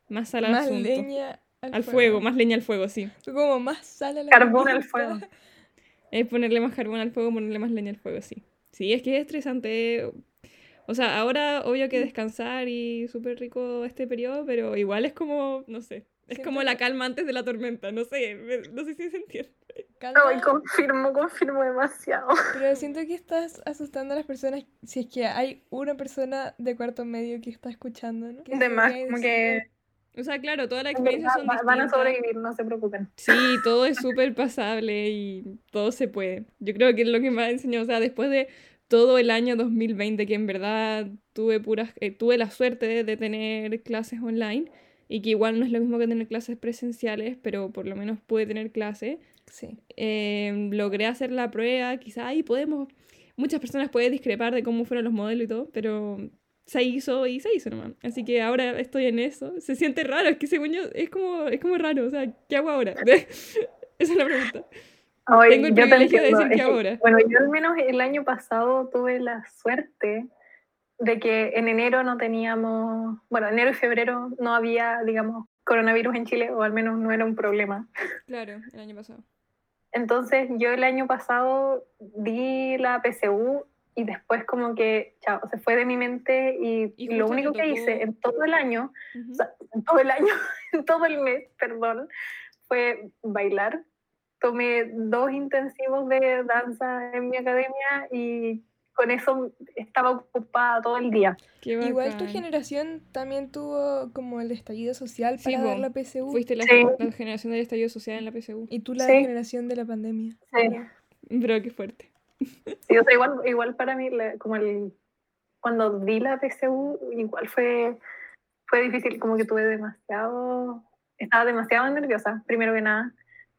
más sal al más asunto. leña al, Al fuego, más leña al fuego, sí. Como más sal a la carbón al fuego. Es ponerle más carbón al fuego, ponerle más leña al fuego, sí. Sí, es que es estresante. O sea, ahora obvio que descansar y súper rico este periodo, pero igual es como, no sé, es Siento como la calma antes de la tormenta, no sé, me- no sé si se entiende. Calma, Ay, confirmo, confirmo demasiado. pero siento que estás asustando a las personas si es que hay una persona de cuarto medio que está escuchando, ¿no? ¿Qué De más, podría como que O sea, claro, experiencias son va- van a sobrevivir, no se preocupen. Sí, todo es súper pasable y todo se puede. Yo creo que es lo que me ha enseñado, o sea, después de todo el año 2020, que en verdad tuve puras, eh, tuve la suerte de, de tener clases online y que igual no es lo mismo que tener clases presenciales, pero por lo menos pude tener clases. Sí. Eh, logré hacer la prueba, quizá ahí podemos, muchas personas pueden discrepar de cómo fueron los modelos y todo, pero se hizo y se hizo nomás. Así que ahora estoy en eso. Se siente raro, es que según yo es como, es como raro, o sea, ¿qué hago ahora? Esa es la pregunta. Ay, Tengo el yo te privilegio de decir Es que, ahora. Bueno, yo al menos el año pasado tuve la suerte de que en enero no teníamos, bueno, enero y febrero no había, digamos, coronavirus en Chile, o al menos no era un problema. Claro, el año pasado. Entonces yo el año pasado di la PSU y después como que, chao, se fue de mi mente y, Y lo único que hice en todo el año, Ujú. o sea, en todo el año, en todo el mes, perdón, fue bailar. Tomé dos intensivos de danza en mi academia y con eso estaba ocupada todo el día. Igual tu generación también tuvo como el estallido social Sí, para dar la PSU. Fuiste la, Sí. la generación del estallido social en la PSU. Y tú la Sí. generación de la pandemia. Sí. Pero qué fuerte. Sí, o sea, igual, igual para mí, la- como el, cuando di la PSU, igual fue, fue difícil, como que tuve demasiado, estaba demasiado nerviosa, primero que nada,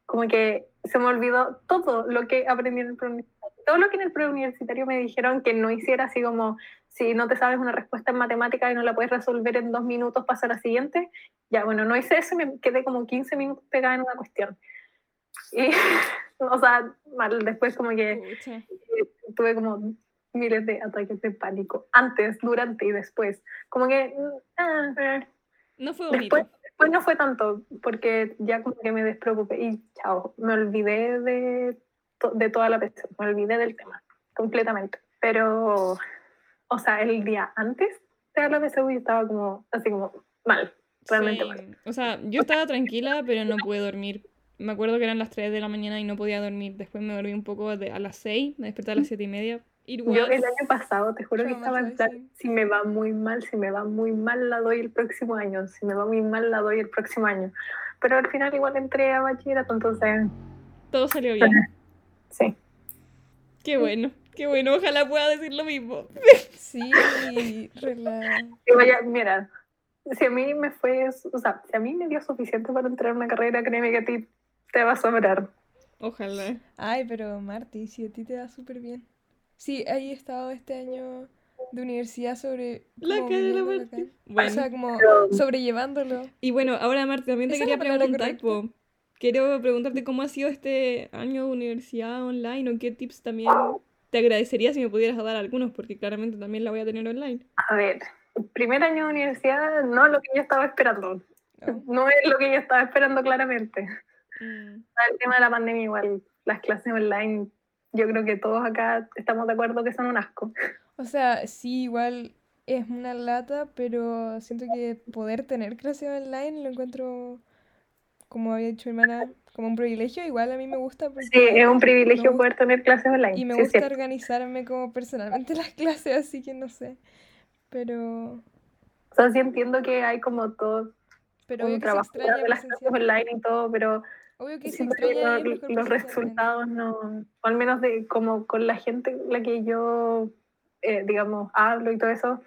como que se me olvidó todo lo que aprendí en el preuniversitario. Todo lo que en el preuniversitario me dijeron que no hiciera, así como si no te sabes una respuesta en matemática y no la puedes resolver en dos minutos, pasa a la siguiente. Ya, bueno, no hice eso y me quedé como 15 minutos pegada en una cuestión. Y, o sea, mal, después como que tuve como miles de ataques de pánico, antes, durante y después. Como que mm, ah, eh. No fue bonito. después, después no fue tanto, porque ya como que me despreocupé y chao, me olvidé de, to- de toda la presión, me olvidé del tema, completamente. Pero, o sea, el día antes de la PSU yo estaba como, así como mal, realmente mal. Sí. O sea, yo estaba tranquila, pero no pude dormir. Me acuerdo que eran las 3 de la mañana y no podía dormir. Después me dormí un poco a las 6, me desperté a las 7 y media. It Yo el año pasado, te juro que estaba en plan, si me va muy mal, si me va muy mal, la doy el próximo año, si me va muy mal, la doy el próximo año. Pero al final igual entré a bachillerato, entonces, Todo salió bien. sí. Qué bueno, qué bueno. Ojalá pueda decir lo mismo. Sí, rela- Y vaya, mira, si a mí me fue, o sea, si a mí me dio suficiente para entrar a una carrera, créeme que a ti te va a sobrar. Ojalá. Ay, pero Marti, si a ti te va súper bien. Sí, ahí he estado este año de universidad sobre... La de la Marti. Bueno. O sea, como Pero- sobrellevándolo. Y bueno, ahora Marta, también te ¿Esa es quería preguntar, correcta? po, quiero preguntarte cómo ha sido este año de universidad online o qué tips también te agradecería si me pudieras dar algunos, porque claramente también la voy a tener online. A ver, primer año de universidad no es lo que yo estaba esperando, Oh. no es lo que yo estaba esperando claramente. Mm, El tema de la pandemia igual, las clases online, yo creo que todos acá estamos de acuerdo que son un asco. O sea, sí, igual es una lata, pero siento que poder tener clases online lo encuentro, como había dicho hermana, como un privilegio. Igual a mí me gusta porque... Sí, es un privilegio gusta- poder tener clases online. Y me sí, gusta organizarme como personalmente las clases, así que no sé. Pero, O sea, sí entiendo que hay como todo pero un que se trabajo extraña de las clases presencial. online y todo, pero Obvio que se siento que extraña no- ir mejor los resultados no, o al menos de como con la gente con la que yo, eh, digamos, hablo y todo eso,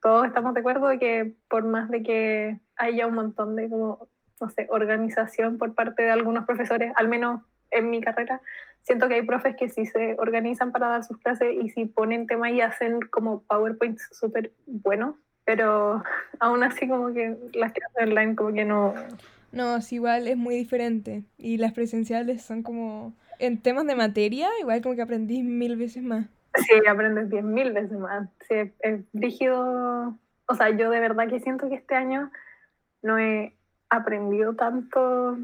todos estamos de acuerdo de que por más de que haya un montón de como, no sé, organización por parte de algunos profesores, al menos en mi carrera, siento que hay profes que sí se organizan para dar sus clases y si ponen tema y hacen como PowerPoints súper buenos, pero aún así como que las clases online como que no, No, sí, igual es muy diferente. Y las presenciales son como, en temas de materia, igual como que aprendí mil veces más. Sí, aprendes 10.000 veces más. Sí, es, es rígido. O sea, yo de verdad que siento que este año no he aprendido tanto.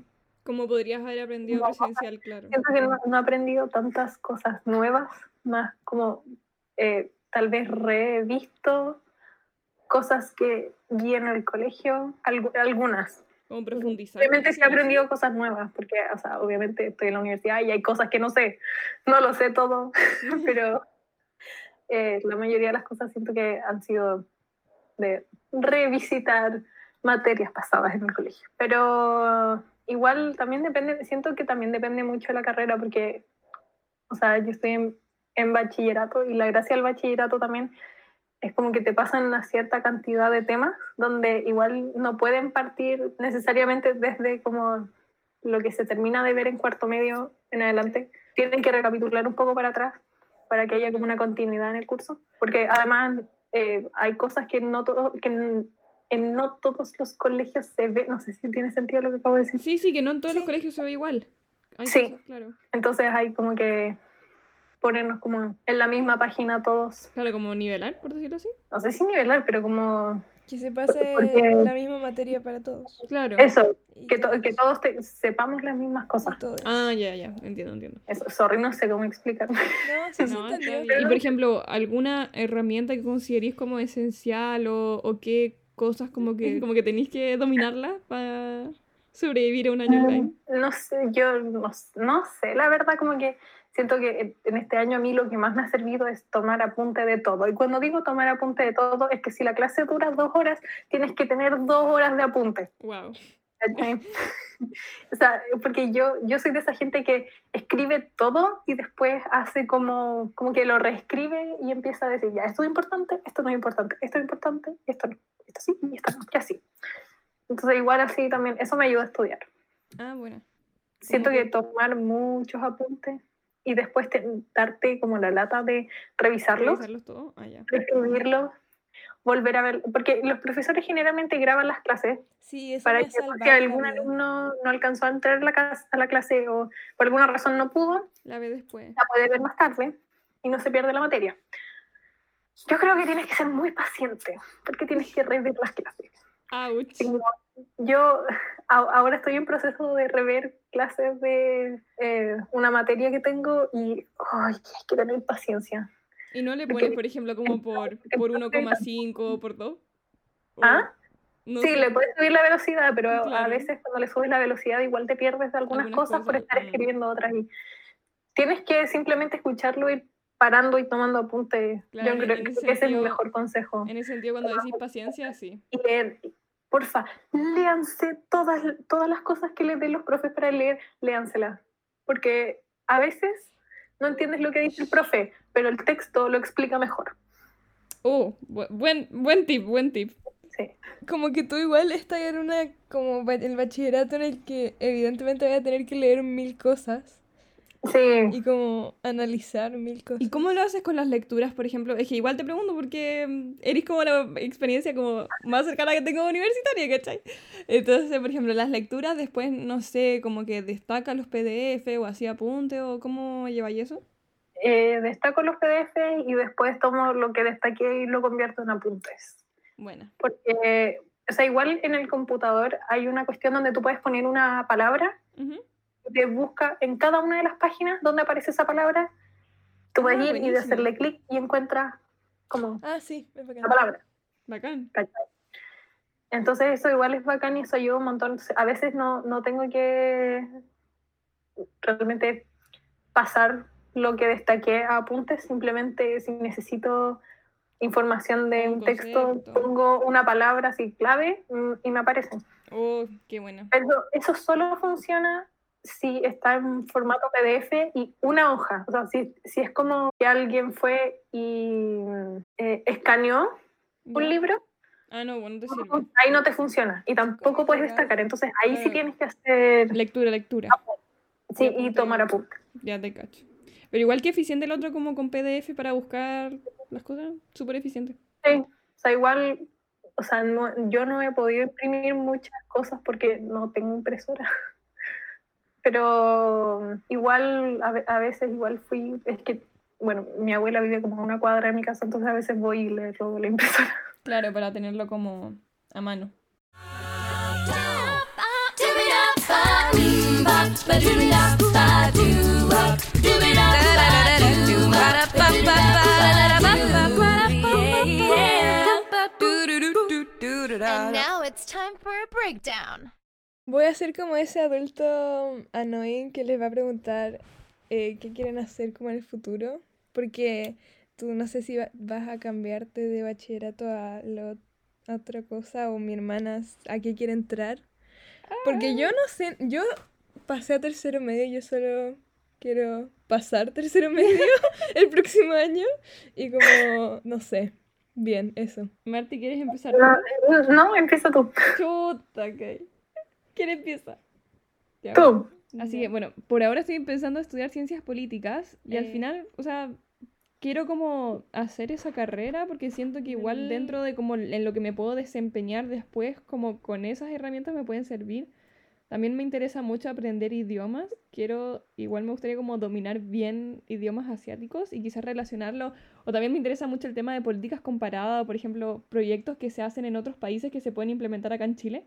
¿Cómo podrías haber aprendido No, presencial, claro? Siento que no, no he aprendido tantas cosas nuevas, más como eh, tal vez revisto cosas que vi en el colegio, algu- algunas. Como profundizar. Obviamente sí he quizás. aprendido cosas nuevas, porque, o sea, obviamente estoy en la universidad y hay cosas que no sé, no lo sé todo, pero eh, la mayoría de las cosas siento que han sido de revisitar materias pasadas en el colegio. Pero igual también depende, siento que también depende mucho de la carrera, porque, o sea, yo estoy en, bachillerato y la gracia del bachillerato también es como que te pasan una cierta cantidad de temas donde igual no pueden partir necesariamente desde como lo que se termina de ver en cuarto medio en adelante. Tienen que recapitular un poco para atrás para que haya como una continuidad en el curso, porque además eh, hay cosas que no todo, en, no todos los colegios se ve, no sé si tiene sentido lo que acabo de decir. Sí, sí, que no en todos los Sí. colegios se ve igual. Hay Sí. cosas, claro. Entonces hay como que ponernos como en la misma página todos, Claro, como nivelar, por decirlo así. no sé si nivelar, pero como Que se pase Porque- la misma materia para todos. Claro. Eso, que, to- que todos te- sepamos las mismas cosas. todos. Ah, ya, ya, entiendo, entiendo. Eso, sorry, no sé cómo explicar. No, sí, sí, No, está bien. Y por ejemplo, ¿alguna herramienta que consideréis como esencial o, o qué cosas como que, como que tenéis que dominarla para sobrevivir a un año online? No sé, yo no, no sé, la verdad como que siento que en- este año a mí lo que más me ha servido es tomar apunte de todo. Y cuando digo tomar apunte de todo, es que si la clase dura dos horas, tienes que tener dos horas de apunte. Wow. o sea, porque yo, yo soy de esa gente que escribe todo y después hace como, como que lo reescribe y empieza a decir, ya, esto es importante, esto no es importante, esto es importante, esto no, esto sí y esto no, y así. Entonces igual así también, eso me ayuda a estudiar. Ah, bueno. Siento que tomar muchos apuntes y después te- darte como la lata de revisarlos, ¿Revisarlos todos? Ah, ya. volver a ver, porque los profesores generalmente graban las clases Sí, para que la algún alumno no alcanzó a entrar a la, a la clase o por alguna razón no pudo, La ve después. la puede ver más tarde y no se pierde la materia. Yo creo que tienes que ser muy paciente porque tienes que rever las clases. Ouch. Yo a- ahora estoy en proceso de rever clases de eh, una materia que tengo y ay, hay que tener paciencia. ¿Y no le Porque- pones, por ejemplo, como por, por 1,5 o por 2? ¿Ah? No sí, sé. le puedes subir la velocidad, pero a Claro. veces cuando le subes la velocidad igual te pierdes de algunas, Algunas cosas, por cosas, estar mm. escribiendo otras. Y tienes que simplemente escucharlo y parando y tomando apuntes. Claro, Yo creo en que ese es sentido- mejor consejo. En ese sentido, cuando decís paciencia, sí. Y leer, porfa, léanse todas, todas las cosas que les den los profes para leer, léanselas. Porque a veces no entiendes lo que dice el profe, pero el texto lo explica mejor. Oh, bu- buen, buen tip, buen tip. Sí. Como que tú igual estás en una como el bachillerato en el que evidentemente voy a tener que leer mil cosas Sí. y como analizar mil cosas. ¿Y cómo lo haces con las lecturas, por ejemplo? Es que igual te pregunto porque mm, eres como la experiencia como más cercana que tengo universitaria, ¿cachai? Entonces, por ejemplo, las lecturas después, no sé, como que destaca los PDF o así apunte o cómo lleváis eso. Eh, destaco los PDF y después tomo lo que destaqué y lo convierto en apuntes. Bueno, Porque, o sea, igual en el computador hay una cuestión donde tú puedes poner una palabra ujú. y te busca en cada una de las páginas donde aparece esa palabra. Tú puedes Ah, ir y buenísimo. hacerle clic y encuentras como Ah, sí, es bacán. la palabra. bacán. Entonces eso igual es bacán y eso ayuda un montón. A veces no, no tengo que realmente pasar lo que destaqué a apuntes, simplemente si necesito información de Un un texto, pongo una palabra así clave mm, y me aparecen. Oh, qué buena. Pero eso solo funciona si está en formato PDF y una hoja. O sea, si, si es como que alguien fue y eh, escaneó un libro, Ah, no, bueno, te sirve. ahí no te funciona y tampoco puedes destacar. Entonces ahí sí tienes que hacer Lectura, lectura. sí, y apunte. tomar apuntes. Ya te cacho. Pero igual que eficiente el otro como con PDF para buscar las cosas, súper eficiente. Sí. O sea, igual, o sea, no- yo no he podido imprimir muchas cosas porque no tengo impresora. Pero igual, a, ve- a veces igual fui, es que, bueno, mi abuela vive como a una cuadra de mi casa, entonces a veces voy y le robo la impresora. Claro, para tenerlo como a mano. And now it's time for a breakdown. Voy a ser como ese adulto annoying que les va a preguntar eh, qué quieren hacer como en el futuro. Porque tú no sé si va- vas a cambiarte de bachillerato a, lo- a otra cosa o mi hermana a qué quiere entrar. Porque yo no sé, yo pasé a tercero medio, yo solo quiero pasar tercero medio el próximo año. Y como, no sé, bien, eso. Marti, ¿quieres empezar? No, no, empieza tú. Chuta, ok. ¿Quién empieza? Ya, Tú. Así que, bueno, por ahora estoy pensando estudiar ciencias políticas y al Eh. final, o sea, quiero como hacer esa carrera porque siento que igual Mm. dentro de como en lo que me puedo desempeñar después, como con esas herramientas me pueden servir. también me interesa mucho aprender idiomas. Quiero, igual me gustaría como dominar bien idiomas asiáticos y quizás relacionarlo. O también me interesa mucho el tema de políticas comparadas, por ejemplo, proyectos que se hacen en otros países que se pueden implementar acá en Chile.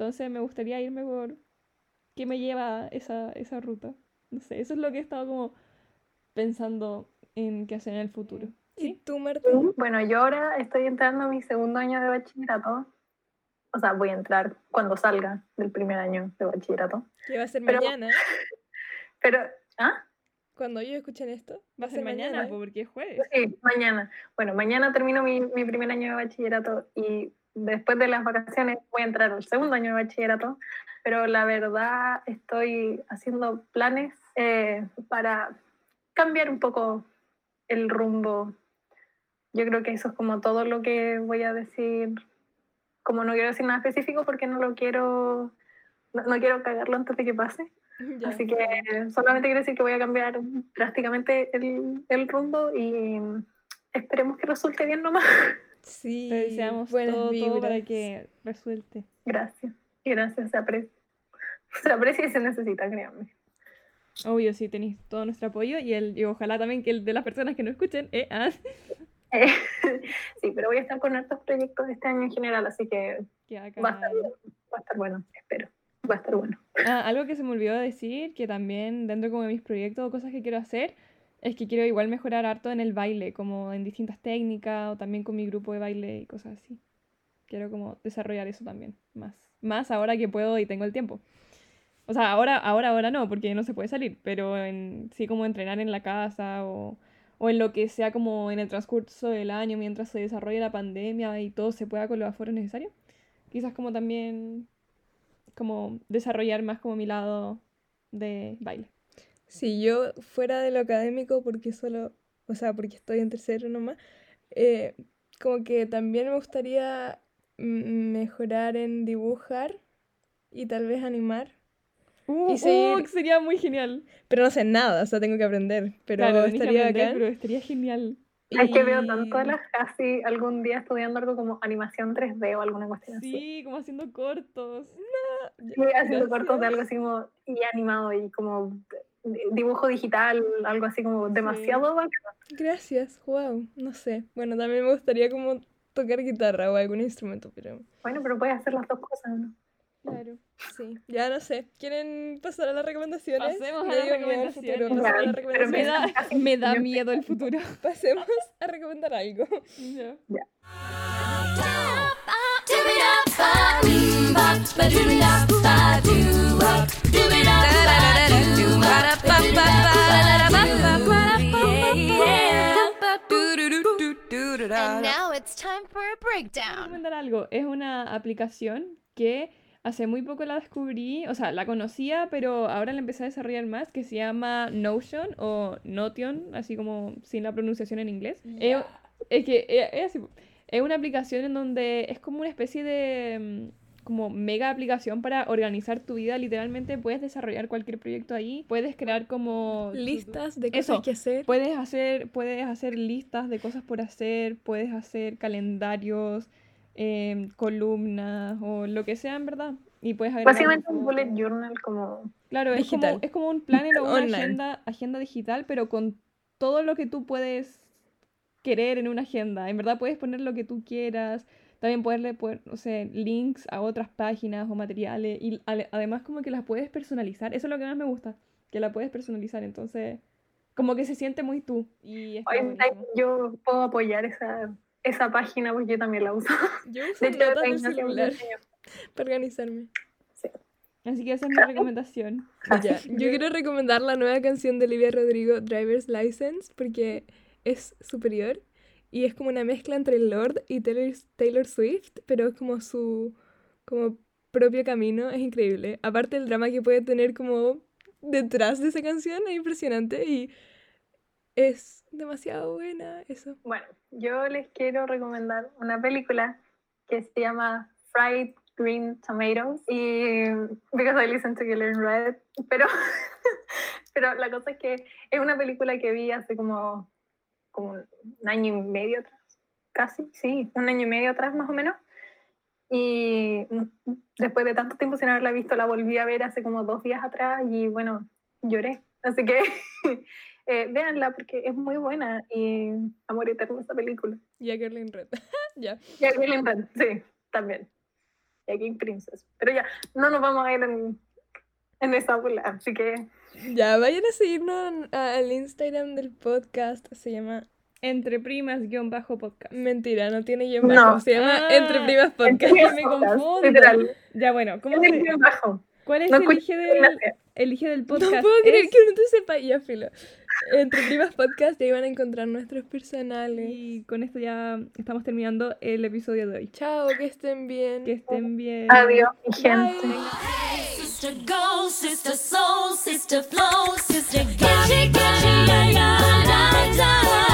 Entonces me gustaría irme por qué me lleva esa, esa ruta. No sé, eso es lo que he estado como pensando en qué hacer en el futuro. ¿Y ¿Sí? tú, Martín? Bueno, yo ahora estoy entrando a mi segundo año de bachillerato. O sea, voy a entrar cuando salga del primer año de bachillerato. Que va a ser Pero- mañana. Pero, ¿ah? Cuando ellos escuchen esto, Va a ser mañana, ¿eh? po, porque es jueves. Sí, mañana. Bueno, mañana termino mi, mi primer año de bachillerato y después de las vacaciones voy a entrar al segundo año de bachillerato, pero la verdad estoy haciendo planes eh, para cambiar un poco el rumbo. Yo creo que eso es como todo lo que voy a decir. Como no quiero decir nada específico porque no lo quiero, no, no quiero cagarlo antes de que pase. Ya. Así que solamente quiero decir que voy a cambiar drásticamente el, el rumbo y esperemos que resulte bien nomás. Sí, Te deseamos todo, todo para que resuelte. Gracias. Y gracias, se aprecia. Se aprecia y se necesita, créanme. Obvio, sí, tenéis todo nuestro apoyo y, el, y ojalá también que el de las personas que no escuchen, eh, ah, Eh, sí, pero voy a estar con hartos proyectos este año en general, así que va a estar, va a estar bueno, espero. Va a estar bueno. Ah, algo que se me olvidó decir, que también dentro como de mis proyectos o cosas que quiero hacer, es que quiero igual mejorar harto en el baile, como en distintas técnicas o también con mi grupo de baile y cosas así. Quiero como desarrollar eso también, más. Más ahora que puedo y tengo el tiempo. O sea, ahora, ahora, ahora no, porque no se puede salir, pero sí como entrenar en la casa o, o en lo que sea como en el transcurso del año mientras se desarrolle la pandemia y todo se pueda con los aforos necesarios. Quizás como también como desarrollar más como mi lado de baile. Si yo fuera de lo académico, porque solo, o sea, porque estoy en tercero nomás, eh, como que también me gustaría mejorar en dibujar y tal vez animar. Uh, Y seguir- uh, sería muy genial. Pero no sé nada, o sea, tengo que aprender. Pero Claro, estaría aprender, bacán. pero estaría genial. Es que veo tanto a las casi algún día estudiando algo como animación 3D o alguna cuestión así. Sí, como haciendo cortos. Sí, haciendo cortos de algo así como y animado y como dibujo digital, algo así como demasiado bacán. Gracias, wow, no sé. Bueno, también me gustaría como tocar guitarra o algún instrumento, pero Bueno, pero puedes hacer las dos cosas, ¿no? Claro. sí, ya no sé. ¿Quieren pasar a las recomendaciones? Pasemos a las futuro recomendaciones. a las Me da, me da miedo el futuro. Pasemos a recomendar algo. Ya. Breakdown. recomendar algo. Es una aplicación que hace muy poco la descubrí, o sea, la conocía, pero ahora la empecé a desarrollar más, que se llama Notion o Notion, así como sin la pronunciación en inglés. Es, es que es, es una aplicación en donde es como una especie de mm, como mega aplicación para organizar tu vida. Literalmente puedes desarrollar cualquier proyecto ahí, puedes crear como Listas de cosas Eso. que hacer. Puedes hacer, puedes hacer listas de cosas por hacer, puedes hacer calendarios, em, columnas o lo que sea en verdad. Y puedes agregar Básicamente un bullet journal como... Claro, es como, es como un planner o una Online. agenda, agenda digital, pero con todo lo que tú puedes querer en una agenda. En verdad puedes poner lo que tú quieras. También poderle poner, no sé, links a otras páginas o materiales. Y además como que las puedes personalizar. Eso es lo que más me gusta, que la puedes personalizar. Entonces, como que se siente muy tú. Y está yo puedo apoyar esa, esa página porque yo también la uso. Yo uso De hecho, notas del celular para organizarme. Así que esa es mi recomendación. Ya, Yo quiero recomendar la nueva canción de Olivia Rodrigo, Driver's License, porque es superior y es como una mezcla entre Lord y Taylor, Taylor Swift, pero es como su como propio camino, es increíble. Aparte el drama que puede tener como detrás de esa canción es impresionante y es demasiado buena eso. Bueno, yo les quiero recomendar una película que se llama Fried Green Tomatoes y because I listen to Killer in Red, pero, pero la cosa es que es una película que vi hace como, como un año y medio atrás, casi, sí, un año y medio atrás más o menos. Y después de tanto tiempo sin haberla visto, la volví a ver hace como dos días atrás y bueno, lloré. Así que eh, véanla porque es muy buena y amor eterno esa película. Y a Gerlin Red. ya. Y a Green Red, sí, también. Y a King Princess. Pero ya, no nos vamos a ir en, en esa bola, así que Ya, vayan a seguirnos al Instagram del podcast. Se llama. Entre primas guion bajo podcast. Mentira, no tiene guion No. bajo. Se llama Ah, Entre Primas Podcast. Entre me Podcast, confundo. Literal. Ya bueno, ¿cómo se, guion bajo. ¿cuál es No el eje del, el eje del podcast? No puedo creer Es- que no te sepa. Ya, filo. Entre Primas Podcast y ahí van a encontrar nuestros personales. Y con esto ya estamos terminando el episodio de hoy. Chao, que estén bien. Que estén bien. Adiós, mi gente. Bye. Sister go, sister soul, sister flow, sister get, get, get, get, get, get, get, get, get, get, get, get, get,